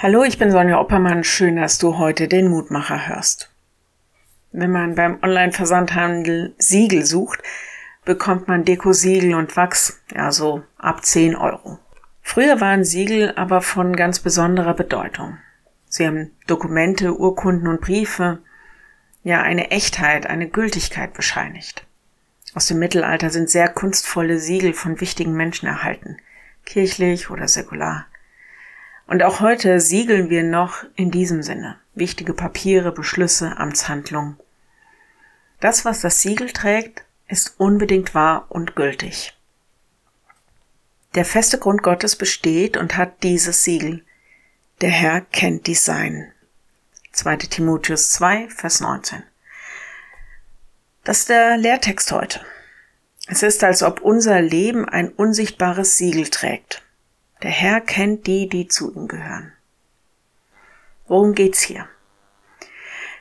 Hallo, ich bin Sonja Oppermann. Schön, dass du heute den Mutmacher hörst. Wenn man beim Online-Versandhandel Siegel sucht, bekommt man Dekosiegel und Wachs, ja so ab 10 Euro. Früher waren Siegel aber von ganz besonderer Bedeutung. Sie haben Dokumente, Urkunden und Briefe, ja eine Echtheit, eine Gültigkeit bescheinigt. Aus dem Mittelalter sind sehr kunstvolle Siegel von wichtigen Menschen erhalten, kirchlich oder säkular. Und auch heute siegeln wir noch in diesem Sinne wichtige Papiere, Beschlüsse, Amtshandlungen. Das, was das Siegel trägt, ist unbedingt wahr und gültig. Der feste Grund Gottes besteht und hat dieses Siegel. Der Herr kennt dies Sein. 2. Timotheus 2, Vers 19. Das ist der Lehrtext heute. Es ist, als ob unser Leben ein unsichtbares Siegel trägt. Der Herr kennt die, die zu ihm gehören. Worum geht's hier?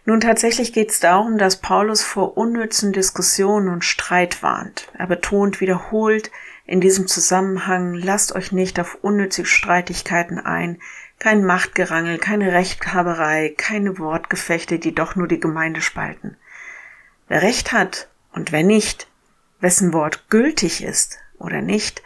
Nun tatsächlich geht's darum, dass Paulus vor unnützen Diskussionen und Streit warnt. Er betont wiederholt in diesem Zusammenhang, lasst euch nicht auf unnützige Streitigkeiten ein, kein Machtgerangel, keine Rechthaberei, keine Wortgefechte, die doch nur die Gemeinde spalten. Wer Recht hat und wer nicht, wessen Wort gültig ist oder nicht,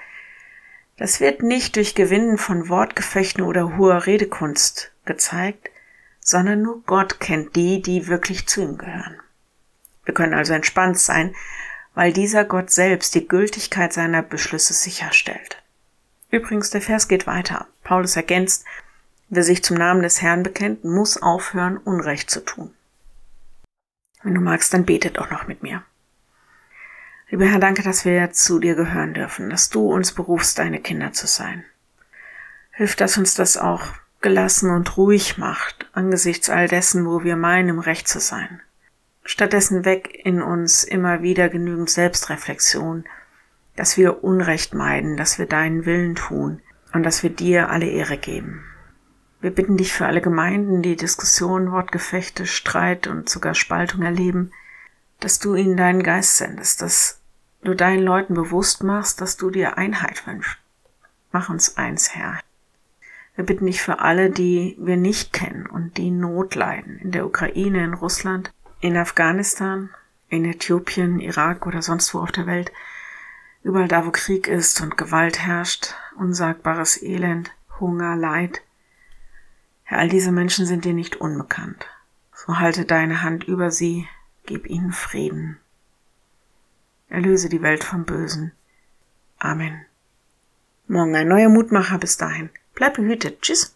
das wird nicht durch Gewinnen von Wortgefechten oder hoher Redekunst gezeigt, sondern nur Gott kennt die, die wirklich zu ihm gehören. Wir können also entspannt sein, weil dieser Gott selbst die Gültigkeit seiner Beschlüsse sicherstellt. Übrigens, der Vers geht weiter. Paulus ergänzt, wer sich zum Namen des Herrn bekennt, muss aufhören, Unrecht zu tun. Wenn du magst, dann betet doch noch mit mir. Lieber Herr, danke, dass wir zu dir gehören dürfen, dass du uns berufst, deine Kinder zu sein. Hilf, dass uns das auch gelassen und ruhig macht angesichts all dessen, wo wir meinen, im Recht zu sein. Stattdessen weg in uns immer wieder genügend Selbstreflexion, dass wir Unrecht meiden, dass wir deinen Willen tun und dass wir dir alle Ehre geben. Wir bitten dich für alle Gemeinden, die Diskussionen, Wortgefechte, Streit und sogar Spaltung erleben, dass du ihnen deinen Geist sendest, dass du deinen Leuten bewusst machst, dass du dir Einheit wünschst. Mach uns eins, Herr. Wir bitten dich für alle, die wir nicht kennen und die Not leiden, in der Ukraine, in Russland, in Afghanistan, in Äthiopien, Irak oder sonst wo auf der Welt, überall da, wo Krieg ist und Gewalt herrscht, unsagbares Elend, Hunger, Leid. Herr, all diese Menschen sind dir nicht unbekannt. So halte deine Hand über sie, gib ihnen Frieden. Erlöse die Welt vom Bösen. Amen. Morgen ein neuer Mutmacher. Bis dahin. Bleib behütet. Tschüss.